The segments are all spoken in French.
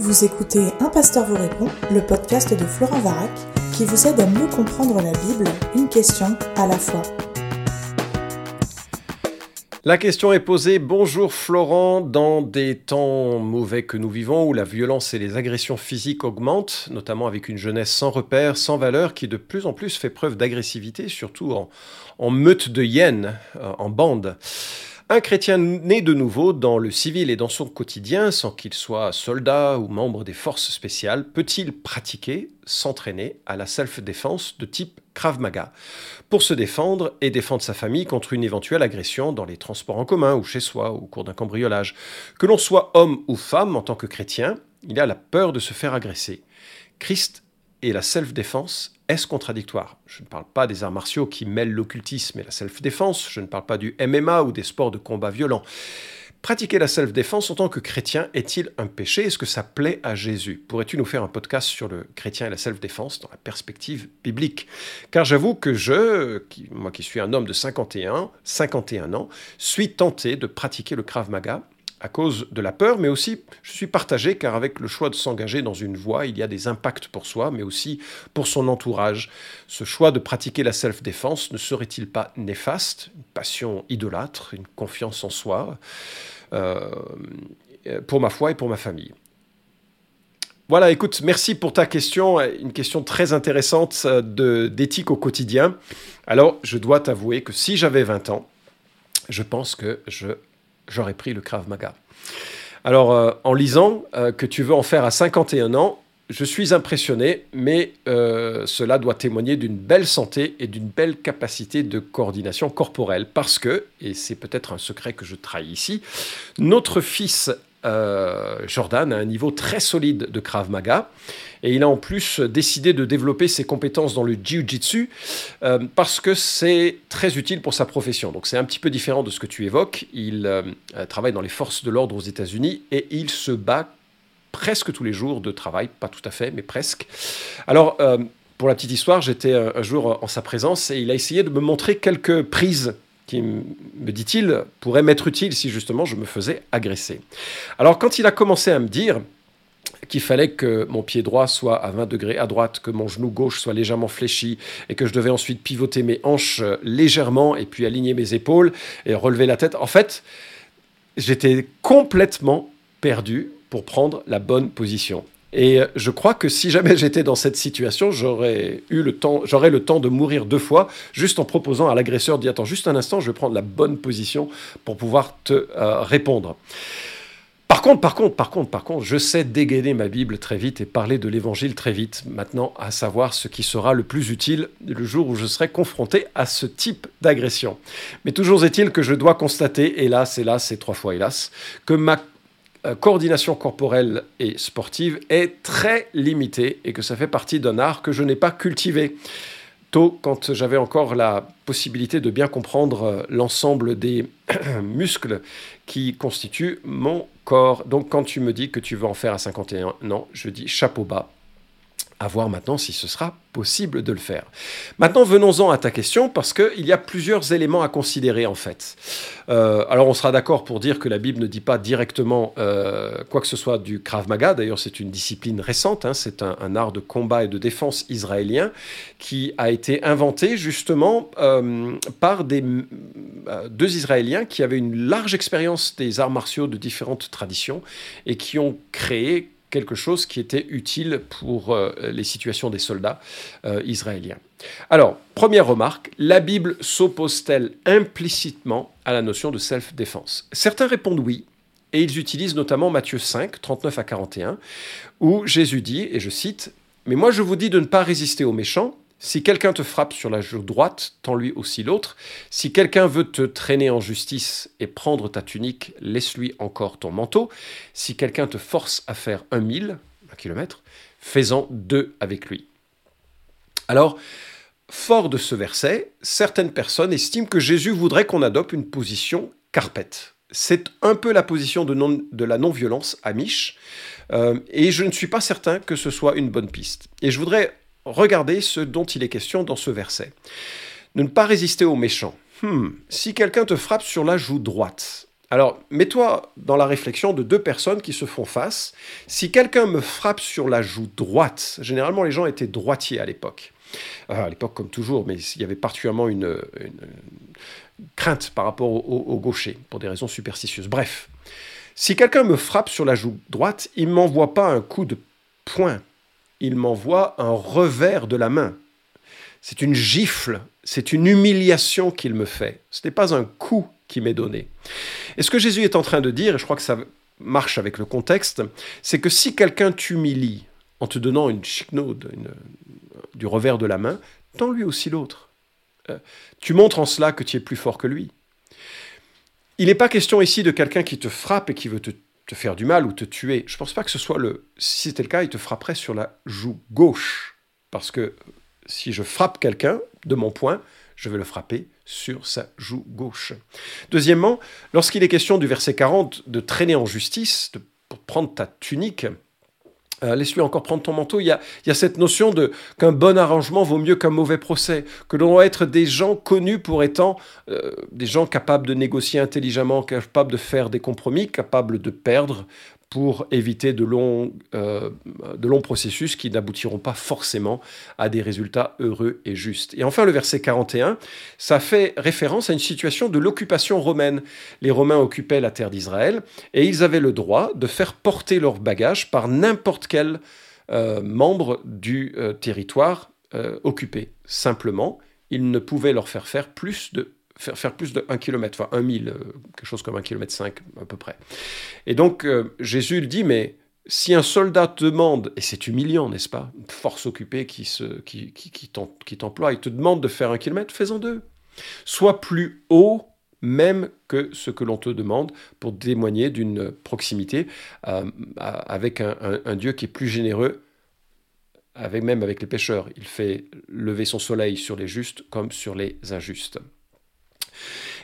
Vous écoutez Un pasteur vous répond, le podcast de Florent Varac, qui vous aide à mieux comprendre la Bible, une question à la fois. La question est posée, bonjour Florent, dans des temps mauvais que nous vivons où la violence et les agressions physiques augmentent, notamment avec une jeunesse sans repères, sans valeur, qui de plus en plus fait preuve d'agressivité, surtout en, en meute de hyènes, euh, en bande. Un chrétien né de nouveau dans le civil et dans son quotidien, sans qu'il soit soldat ou membre des forces spéciales, peut-il pratiquer, s'entraîner à la self-défense de type Krav Maga? Pour se défendre et défendre sa famille contre une éventuelle agression dans les transports en commun ou chez soi ou au cours d'un cambriolage Que l'on soit homme ou femme en tant que chrétien, il a la peur de se faire agresser. Christ et la self-défense, est-ce contradictoire? Je ne parle pas des arts martiaux qui mêlent l'occultisme et la self-défense, je ne parle pas du MMA ou des sports de combat violents. Pratiquer la self-défense en tant que chrétien est-il un péché? Est-ce que ça plaît à Jésus? Pourrais-tu nous faire un podcast sur le chrétien et la self-défense dans la perspective biblique? Car j'avoue que je, moi qui suis un homme de 51, 51 ans, suis tenté de pratiquer le Krav Maga à cause de la peur, mais aussi je suis partagé car avec le choix de s'engager dans une voie, il y a des impacts pour soi, mais aussi pour son entourage. Ce choix de pratiquer la self-défense ne serait-il pas néfaste Une passion idolâtre, une confiance en soi, euh, pour ma foi et pour ma famille? Voilà, écoute, merci pour ta question, une question très intéressante euh, d'éthique au quotidien. Alors, je dois t'avouer que si j'avais 20 ans, je pense que je j'aurais pris le Krav Maga. Alors, euh, en lisant euh, que tu veux en faire à 51 ans, je suis impressionné, mais euh, cela doit témoigner d'une belle santé et d'une belle capacité de coordination corporelle, parce que, et c'est peut-être un secret que je trahis ici, notre fils Jordan a un niveau très solide de Krav Maga. Et il a en plus décidé de développer ses compétences dans le Jiu-Jitsu euh, parce que c'est très utile pour sa profession. Donc c'est un petit peu différent de ce que tu évoques. Il euh, travaille dans les forces de l'ordre aux États-Unis et il se bat presque tous les jours de travail, pas tout à fait, mais presque. Alors, euh, pour la petite histoire, j'étais un jour en sa présence et il a essayé de me montrer quelques prises qui, me dit-il, pourraient m'être utiles si justement je me faisais agresser. Alors quand il a commencé à me dire, qu'il fallait que mon pied droit soit à 20 degrés à droite, que mon genou gauche soit légèrement fléchi et que je devais ensuite pivoter mes hanches euh, légèrement et puis aligner mes épaules et relever la tête. En fait, j'étais complètement perdu pour prendre la bonne position. Et euh, je crois que si jamais j'étais dans cette situation, j'aurais eu le temps, j'aurais le temps de mourir deux fois, juste en proposant à l'agresseur d'y attends juste un instant, je vais prendre la bonne position pour pouvoir te euh, répondre. Par contre, par contre, par contre, par contre, je sais dégainer ma Bible très vite et parler de l'Évangile très vite, maintenant à savoir ce qui sera le plus utile le jour où je serai confronté à ce type d'agression. Mais toujours est-il que je dois constater, hélas, hélas, et trois fois hélas, que ma coordination corporelle et sportive est très limitée et que ça fait partie d'un art que je n'ai pas cultivé tôt quand j'avais encore la possibilité de bien comprendre euh, l'ensemble des muscles qui constituent mon corps. Donc quand tu me dis que tu veux en faire à 51 ans, je dis chapeau bas à voir maintenant si ce sera possible de le faire. Maintenant, venons-en à ta question, parce qu'il y a plusieurs éléments à considérer en fait. Euh, alors, on sera d'accord pour dire que la Bible ne dit pas directement euh, quoi que ce soit du Krav Maga. D'ailleurs, c'est une discipline récente. Hein. c'est un, art de combat et de défense israélien qui a été inventé justement euh, par des, deux Israéliens qui avaient une large expérience des arts martiaux de différentes traditions et qui ont créé quelque chose qui était utile pour euh, les situations des soldats euh, israéliens. Alors, première remarque, la Bible s'oppose-t-elle implicitement à la notion de self-défense? Certains répondent oui, et ils utilisent notamment Matthieu 5, 39 à 41, où Jésus dit, et je cite, Mais moi je vous dis de ne pas résister aux méchants, si quelqu'un te frappe sur la joue droite, tends-lui aussi l'autre. Si quelqu'un veut te traîner en justice et prendre ta tunique, laisse-lui encore ton manteau. Si quelqu'un te force à faire un mille, un kilomètre, fais-en deux avec lui. Alors, fort de ce verset, certaines personnes estiment que Jésus voudrait qu'on adopte une position carpette. C'est un peu la position de, la non-violence à euh, et je ne suis pas certain que ce soit une bonne piste. Et je voudrais Regardez ce dont il est question dans ce verset. Ne pas résister aux méchants. Hmm. Si quelqu'un te frappe sur la joue droite, Alors, mets-toi dans la réflexion de deux personnes qui se font face. Si quelqu'un me frappe sur la joue droite, généralement les gens étaient droitiers à l'époque. Euh, à l'époque, comme toujours, mais il y avait particulièrement une, crainte par rapport au, gaucher, pour des raisons superstitieuses. Bref, si quelqu'un me frappe sur la joue droite, il ne m'envoie pas un coup de poing, il m'envoie un revers de la main. C'est une gifle, c'est une humiliation qu'il me fait. Ce n'est pas un coup qui m'est donné. Et ce que Jésus est en train de dire, et je crois que ça marche avec le contexte, c'est que si quelqu'un t'humilie en te donnant une chicnaude, du revers de la main, tends lui aussi l'autre. Euh, tu montres en cela que tu es plus fort que lui. Il n'est pas question ici de quelqu'un qui te frappe et qui veut te, te faire du mal ou te tuer. Je pense pas que ce soit le... Si c'était le cas, il te frapperait sur la joue gauche. Parce que si je frappe quelqu'un de mon poing, je vais le frapper sur sa joue gauche. Deuxièmement, lorsqu'il est question du verset 40 de traîner en justice, de prendre ta tunique, euh, laisse-lui encore prendre ton manteau. Il y, a, cette notion de qu'un bon arrangement vaut mieux qu'un mauvais procès, que l'on doit être des gens connus pour étant euh, des gens capables de négocier intelligemment, capables de faire des compromis, capables de perdre pour éviter de longs, euh, de longs processus qui n'aboutiront pas forcément à des résultats heureux et justes. Et enfin, le verset 41, ça fait référence à une situation de l'occupation romaine. Les Romains occupaient la terre d'Israël et ils avaient le droit de faire porter leurs bagages par n'importe quel euh, membre du euh, territoire occupé. Simplement, ils ne pouvaient leur faire faire plus de faire, plus de 1 km, enfin 1 mille, euh, quelque chose comme 1 km 5 à peu près. Et donc euh, Jésus le dit, mais si un soldat te demande, et c'est humiliant, n'est-ce pas, une force occupée qui, se, qui, qui, qui t'emploie, il te demande de faire un kilomètre, fais-en deux. Sois plus haut même que ce que l'on te demande pour témoigner d'une proximité euh, avec un, un, Dieu qui est plus généreux, avec, même avec les pécheurs. Il fait lever son soleil sur les justes comme sur les injustes.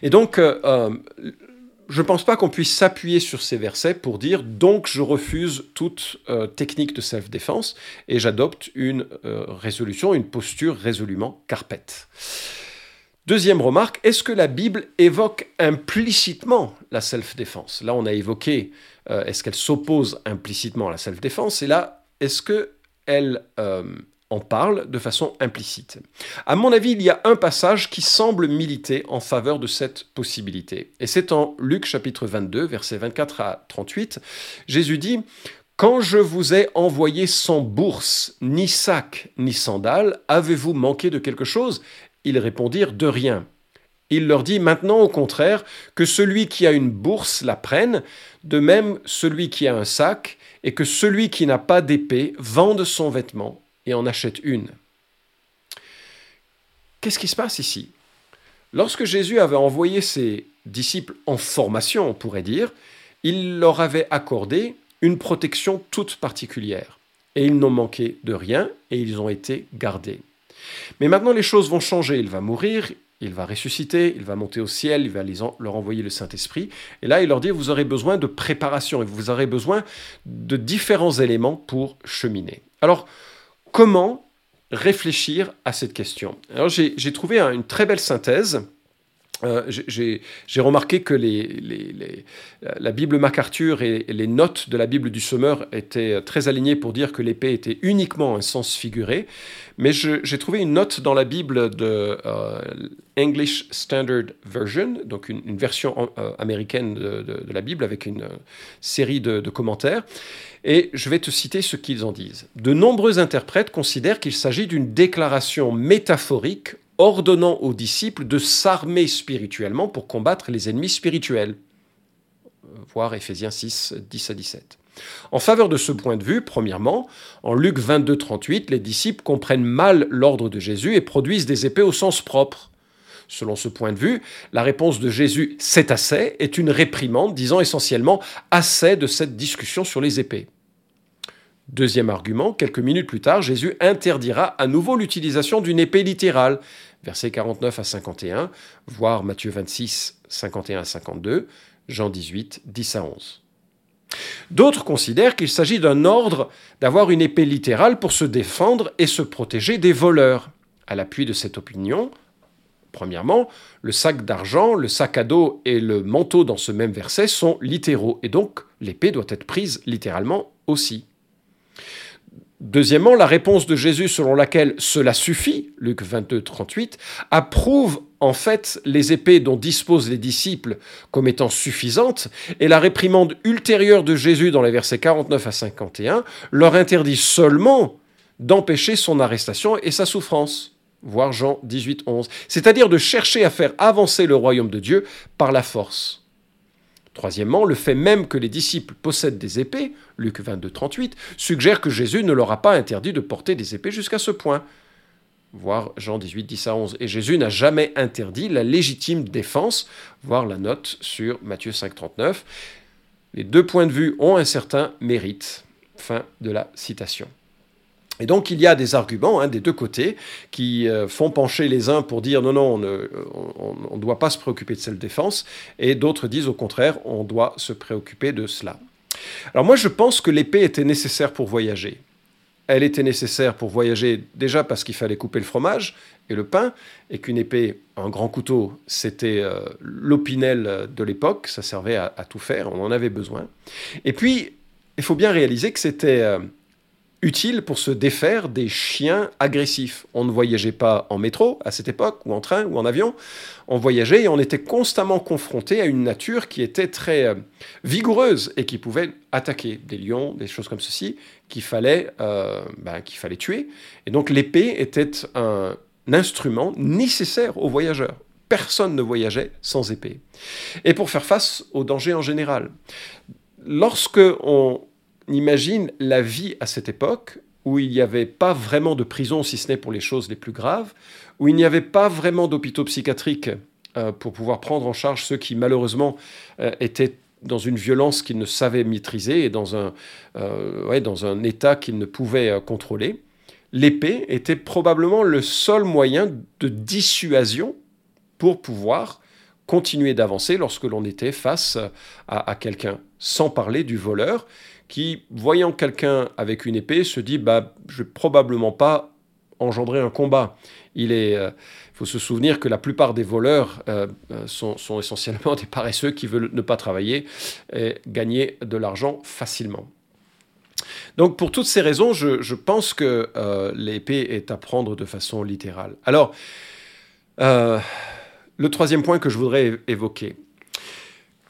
Et donc, euh, euh, je ne pense pas qu'on puisse s'appuyer sur ces versets pour dire donc je refuse toute euh, technique de self-défense et j'adopte une résolution, une posture résolument carpette. Deuxième remarque, est-ce que la Bible évoque implicitement la self-défense? Là, on a évoqué, est-ce qu'elle s'oppose implicitement à la self-défense? Et là, est-ce qu'elle parle de façon implicite. À mon avis, il y a un passage qui semble militer en faveur de cette possibilité. Et c'est en Luc chapitre 22, versets 24 à 38. Jésus dit quand je vous ai envoyé sans bourse, ni sac, ni sandales, avez-vous manqué de quelque chose? Ils répondirent de rien. Il leur dit maintenant au contraire que celui qui a une bourse la prenne, de même celui qui a un sac, et que celui qui n'a pas d'épée vende son vêtement et en achète une. Qu'est-ce qui se passe ici? Lorsque Jésus avait envoyé ses disciples en formation, on pourrait dire, il leur avait accordé une protection toute particulière. Et ils n'ont manqué de rien et ils ont été gardés. Mais maintenant les choses vont changer. Il va mourir, il va ressusciter, il va monter au ciel, il va leur envoyer le Saint-Esprit. Et là, il leur dit, vous aurez besoin de préparation et vous aurez besoin de différents éléments pour cheminer. Alors, comment réfléchir à cette question Alors j'ai trouvé une très belle synthèse. Euh, j'ai remarqué que la Bible MacArthur et, les notes de la Bible du Sommeur étaient très alignées pour dire que l'épée était uniquement un sens figuré, mais j'ai trouvé une note dans la Bible de euh, English Standard Version, donc une, version euh, américaine de, la Bible avec une série de commentaires, et je vais te citer ce qu'ils en disent. De nombreux interprètes considèrent qu'il s'agit d'une déclaration métaphorique ordonnant aux disciples de s'armer spirituellement pour combattre les ennemis spirituels. Voir Ephésiens 6, 10 à 17. En faveur de ce point de vue, premièrement, en Luc 22, 38, les disciples comprennent mal l'ordre de Jésus et produisent des épées au sens propre. Selon ce point de vue, la réponse de Jésus c'est assez est une réprimande disant essentiellement assez de cette discussion sur les épées. Deuxième argument, quelques minutes plus tard, Jésus interdira à nouveau l'utilisation d'une épée littérale, versets 49 à 51, voire Matthieu 26, 51 à 52, Jean 18, 10 à 11. D'autres considèrent qu'il s'agit d'un ordre d'avoir une épée littérale pour se défendre et se protéger des voleurs. À l'appui de cette opinion, Premièrement, le sac d'argent, le sac à dos et le manteau dans ce même verset sont littéraux, et donc l'épée doit être prise littéralement aussi. Deuxièmement, la réponse de Jésus selon laquelle cela suffit, Luc 22, 38, approuve en fait les épées dont disposent les disciples comme étant suffisantes, et la réprimande ultérieure de Jésus dans les versets 49 à 51 leur interdit seulement d'empêcher son arrestation et sa souffrance, voir Jean 18, 11, c'est-à-dire de chercher à faire avancer le royaume de Dieu par la force. Troisièmement, le fait même que les disciples possèdent des épées, Luc 22, 38, suggère que Jésus ne leur a pas interdit de porter des épées jusqu'à ce point. Voir Jean 18, 10 à 11. Et Jésus n'a jamais interdit la légitime défense, voir la note sur Matthieu 5, 39. Les deux points de vue ont un certain mérite. Fin de la citation. Et donc il y a des arguments hein, des deux côtés qui euh, font pencher les uns pour dire non, non, on ne doit pas se préoccuper de cette défense, et d'autres disent au contraire, on doit se préoccuper de cela. Alors moi je pense que l'épée était nécessaire pour voyager. Elle était nécessaire pour voyager déjà parce qu'il fallait couper le fromage et le pain, et qu'une épée, un grand couteau, c'était euh, l'opinel de l'époque, ça servait à, tout faire, on en avait besoin. Et puis, il faut bien réaliser que c'était... Euh, utile pour se défaire des chiens agressifs. On ne voyageait pas en métro à cette époque, ou en train, ou en avion. On voyageait et on était constamment confronté à une nature qui était très euh, vigoureuse et qui pouvait attaquer des lions, des choses comme ceci, qu'il fallait, euh, ben, qu'il fallait tuer. Et donc l'épée était un instrument nécessaire aux voyageurs. Personne ne voyageait sans épée. Et pour faire face aux dangers en général. Lorsque on imagine la vie à cette époque où il n'y avait pas vraiment de prison, si ce n'est pour les choses les plus graves, où il n'y avait pas vraiment d'hôpitaux psychiatriques euh, pour pouvoir prendre en charge ceux qui malheureusement euh, étaient dans une violence qu'ils ne savaient maîtriser et dans un, euh, dans un état qu'ils ne pouvaient contrôler. L'épée était probablement le seul moyen de dissuasion pour pouvoir continuer d'avancer lorsque l'on était face à quelqu'un, sans parler du voleur qui, voyant quelqu'un avec une épée, se dit bah, Je vais probablement pas engendrer un combat. Il est, euh, faut se souvenir que la plupart des voleurs euh, euh, sont, essentiellement des paresseux qui veulent ne pas travailler et gagner de l'argent facilement. Donc pour toutes ces raisons, je, pense que l'épée est à prendre de façon littérale. Alors, le troisième point que je voudrais évoquer,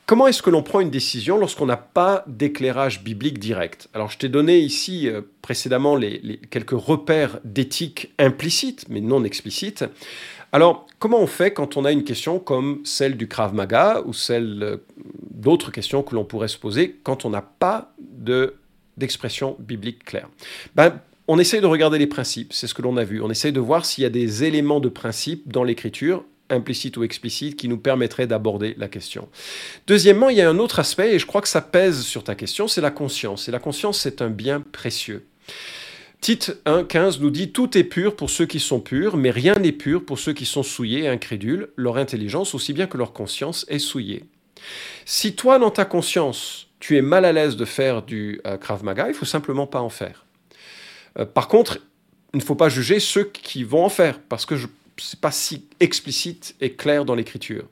Comment est-ce que l'on prend une décision lorsqu'on n'a pas d'éclairage biblique direct? Alors je t'ai donné ici euh, précédemment quelques repères d'éthique implicites, mais non explicites. Alors comment on fait quand on a une question comme celle du Krav Maga ou celle euh, d'autres questions que l'on pourrait se poser quand on n'a pas d'expression biblique claire? Ben, on essaye de regarder les principes, c'est ce que l'on a vu. On essaye de voir s'il y a des éléments de principe dans l'écriture implicite ou explicite qui nous permettrait d'aborder la question. Deuxièmement, il y a un autre aspect, et je crois que ça pèse sur ta question, c'est la conscience. Et la conscience, c'est un bien précieux. Tite 1.15 nous dit Tout est pur pour ceux qui sont purs, mais rien n'est pur pour ceux qui sont souillés et incrédules. Leur intelligence, aussi bien que leur conscience, est souillée. Si toi, dans ta conscience, tu es mal à l'aise de faire du euh, Krav Maga, il faut simplement pas en faire. Euh, par contre, il ne faut pas juger ceux qui vont en faire, parce que je c'est pas si explicite et clair dans l'écriture.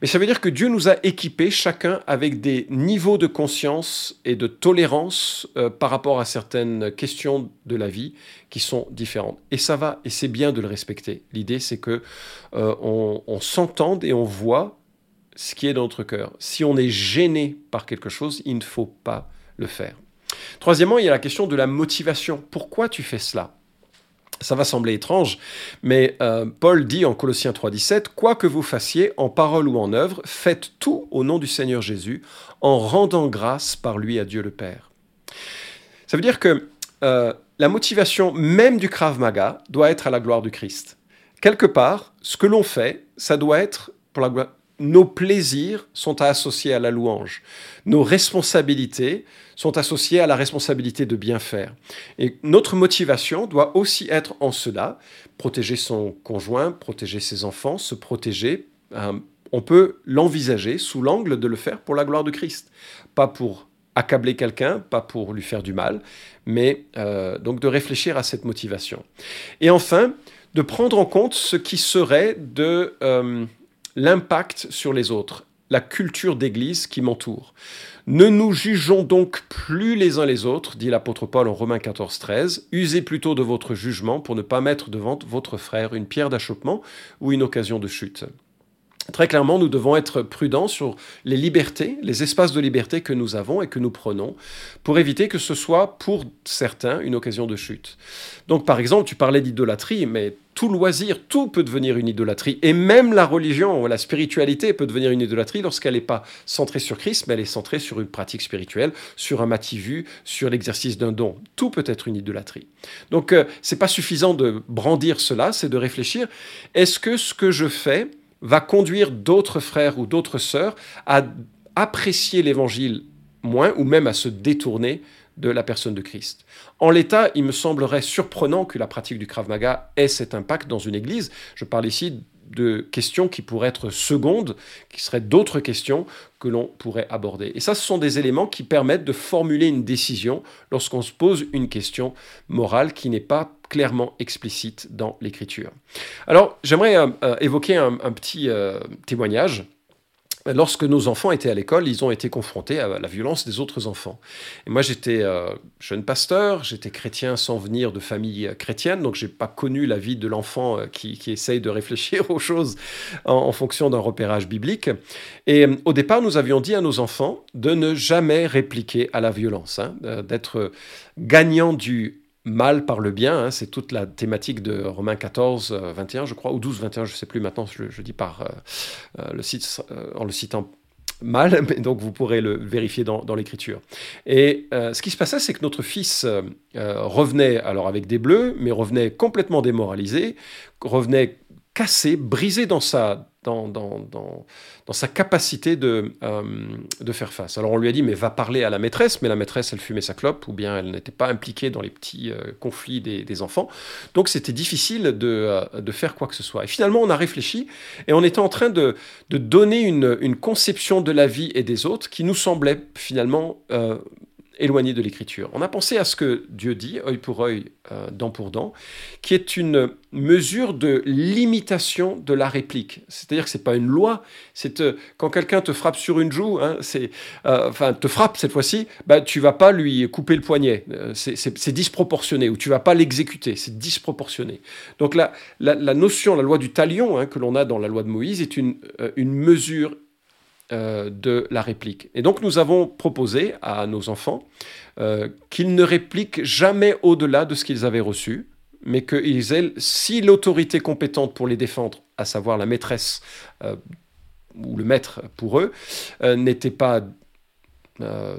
Mais ça veut dire que Dieu nous a équipés chacun avec des niveaux de conscience et de tolérance euh, par rapport à certaines questions de la vie qui sont différentes. Et ça va, et c'est bien de le respecter. L'idée, c'est que euh, on, s'entende et on voit ce qui est dans notre cœur. Si on est gêné par quelque chose, il ne faut pas le faire. Troisièmement, il y a la question de la motivation. Pourquoi tu fais cela? Ça va sembler étrange, mais euh, Paul dit en Colossiens 3.17, Quoi que vous fassiez, en parole ou en œuvre, faites tout au nom du Seigneur Jésus, en rendant grâce par lui à Dieu le Père. Ça veut dire que euh, la motivation même du Krav Maga doit être à la gloire du Christ. Quelque part, ce que l'on fait, ça doit être pour la gloire nos plaisirs sont associés à la louange. Nos responsabilités sont associées à la responsabilité de bien faire. Et notre motivation doit aussi être en cela, protéger son conjoint, protéger ses enfants, se protéger. Euh, on peut l'envisager sous l'angle de le faire pour la gloire de Christ, pas pour accabler quelqu'un, pas pour lui faire du mal, mais euh, donc de réfléchir à cette motivation. Et enfin, de prendre en compte ce qui serait de euh, l'impact sur les autres, la culture d'église qui m'entoure. Ne nous jugeons donc plus les uns les autres, dit l'apôtre Paul en Romains 14, 13. Usez plutôt de votre jugement pour ne pas mettre devant votre frère une pierre d'achoppement ou une occasion de chute. Très clairement, nous devons être prudents sur les libertés, les espaces de liberté que nous avons et que nous prenons, pour éviter que ce soit pour certains une occasion de chute. Donc par exemple, tu parlais d'idolâtrie, mais tout loisir, tout peut devenir une idolâtrie. Et même la religion, la spiritualité peut devenir une idolâtrie lorsqu'elle n'est pas centrée sur Christ, mais elle est centrée sur une pratique spirituelle, sur un mativu, sur l'exercice d'un don. Tout peut être une idolâtrie. Donc euh, c'est pas suffisant de brandir cela, c'est de réfléchir, est-ce que ce que je fais va conduire d'autres frères ou d'autres sœurs à apprécier l'évangile moins ou même à se détourner de la personne de Christ. En l'état, il me semblerait surprenant que la pratique du Krav Maga ait cet impact dans une église. Je parle ici de questions qui pourraient être secondes, qui seraient d'autres questions que l'on pourrait aborder. Et ça, ce sont des éléments qui permettent de formuler une décision lorsqu'on se pose une question morale qui n'est pas clairement explicite dans l'écriture. Alors, j'aimerais euh, euh, évoquer un, petit euh, témoignage lorsque nos enfants étaient à l'école, ils ont été confrontés à la violence des autres enfants. Et moi, j'étais jeune pasteur, j'étais chrétien sans venir de famille chrétienne, donc j'ai pas connu la vie de l'enfant qui, essaye de réfléchir aux choses en, fonction d'un repérage biblique. Et au départ, nous avions dit à nos enfants de ne jamais répliquer à la violence, hein, d'être gagnant du mal par le bien, hein, c'est toute la thématique de Romains 14, 21, euh, je crois, ou 12, 21, je ne sais plus maintenant, je, dis par euh, euh, le site, en le citant mal, mais donc vous pourrez le vérifier dans, l'écriture. Et ce qui se passait, c'est que notre fils revenait alors avec des bleus, mais revenait complètement démoralisé, revenait cassé, brisé dans sa, dans, dans, dans, sa capacité de, euh, de faire face. Alors on lui a dit, mais va parler à la maîtresse, mais la maîtresse, elle fumait sa clope, ou bien elle n'était pas impliquée dans les petits euh, conflits des, des, enfants. Donc c'était difficile de, euh, de, faire quoi que ce soit. Et finalement, on a réfléchi, et on était en train de, de donner une, une, conception de la vie et des autres qui nous semblait finalement éloigné de l'écriture. On a pensé à ce que Dieu dit, œil pour œil, euh, dent pour dent, qui est une mesure de limitation de la réplique. C'est-à-dire que c'est pas une loi, c'est euh, quand quelqu'un te frappe sur une joue, hein, euh, enfin te frappe cette fois-ci, bah, tu vas pas lui couper le poignet, c'est disproportionné, ou tu vas pas l'exécuter, c'est disproportionné. Donc la, la, notion, la loi du talion hein, que l'on a dans la loi de Moïse est une, une mesure euh, de la réplique. Et donc nous avons proposé à nos enfants euh, qu'ils ne répliquent jamais au-delà de ce qu'ils avaient reçu, mais qu'ils aient, si l'autorité compétente pour les défendre, à savoir la maîtresse euh, ou le maître pour eux, n'était pas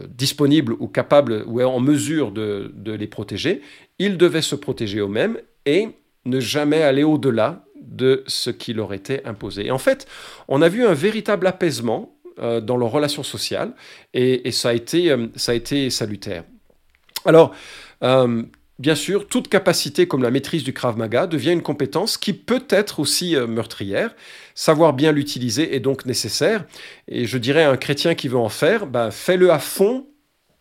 disponible ou capable ou en mesure de, de les protéger, ils devaient se protéger eux-mêmes et ne jamais aller au-delà de ce qui leur était imposé. Et en fait, on a vu un véritable apaisement euh, dans leurs relations sociales et, ça, a été, euh, ça a été salutaire. Alors, euh, bien sûr, toute capacité comme la maîtrise du Krav Maga devient une compétence qui peut être aussi meurtrière. Savoir bien l'utiliser est donc nécessaire. Et je dirais à un chrétien qui veut en faire, ben, fais-le à fond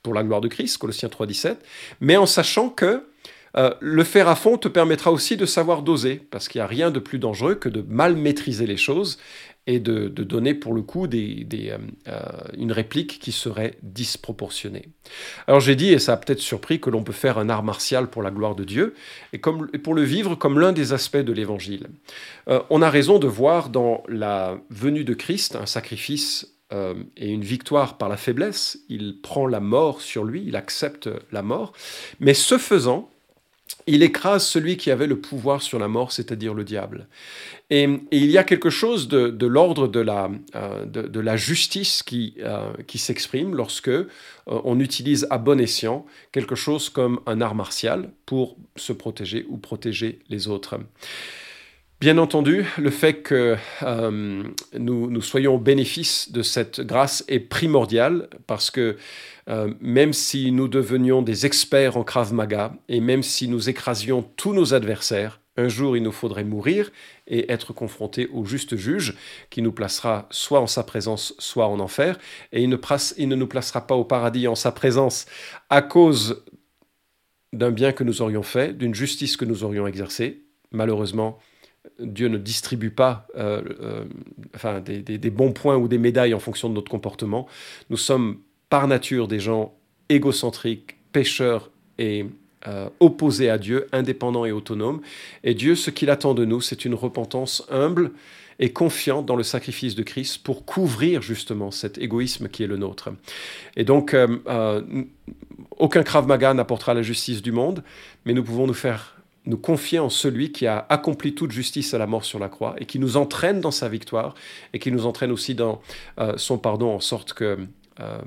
pour la gloire de Christ, Colossiens 3.17, mais en sachant que le faire à fond te permettra aussi de savoir doser, parce qu'il n'y a rien de plus dangereux que de mal maîtriser les choses et de, donner pour le coup euh, euh, une réplique qui serait disproportionnée. Alors j'ai dit, et ça a peut-être surpris, que l'on peut faire un art martial pour la gloire de Dieu, et, pour le vivre comme l'un des aspects de l'Évangile. Euh, on a raison de voir dans la venue de Christ un sacrifice et une victoire par la faiblesse. Il prend la mort sur lui, il accepte la mort, mais ce faisant, il écrase celui qui avait le pouvoir sur la mort, c'est-à-dire le diable. Et, il y a quelque chose de, l'ordre de la, euh, de, la justice qui, euh, s'exprime lorsque euh, on utilise à bon escient quelque chose comme un art martial pour se protéger ou protéger les autres. Bien entendu, le fait que nous, soyons au bénéfice de cette grâce est primordial parce que euh, même si nous devenions des experts en Krav Maga et même si nous écrasions tous nos adversaires, un jour il nous faudrait mourir et être confrontés au juste juge qui nous placera soit en sa présence, soit en enfer. Et il ne, nous placera pas au paradis en sa présence à cause d'un bien que nous aurions fait, d'une justice que nous aurions exercée, malheureusement, Dieu ne distribue pas euh, euh, enfin, des, bons points ou des médailles en fonction de notre comportement. Nous sommes par nature des gens égocentriques, pécheurs et euh, opposés à Dieu, indépendants et autonomes. Et Dieu, ce qu'il attend de nous, c'est une repentance humble et confiante dans le sacrifice de Christ pour couvrir justement cet égoïsme qui est le nôtre. Et donc, aucun Krav Maga n'apportera la justice du monde, mais nous pouvons nous faire nous confier en celui qui a accompli toute justice à la mort sur la croix et qui nous entraîne dans sa victoire et qui nous entraîne aussi dans euh, son pardon en sorte que euh,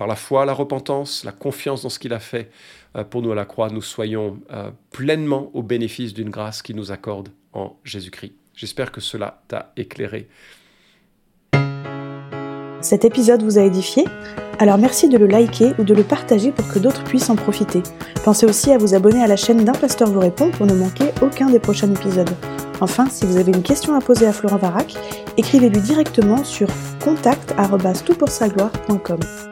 par la foi, la repentance, la confiance dans ce qu'il a fait euh, pour nous à la croix, nous soyons pleinement au bénéfice d'une grâce qu'il nous accorde en Jésus-Christ. J'espère que cela t'a éclairé. Cet épisode vous a édifié? Alors merci de le liker ou de le partager pour que d'autres puissent en profiter. Pensez aussi à vous abonner à la chaîne d'un pasteur vous répond pour ne manquer aucun des prochains épisodes. Enfin, si vous avez une question à poser à Florent Varac, écrivez-lui directement sur contact@toutpoursagloire.com.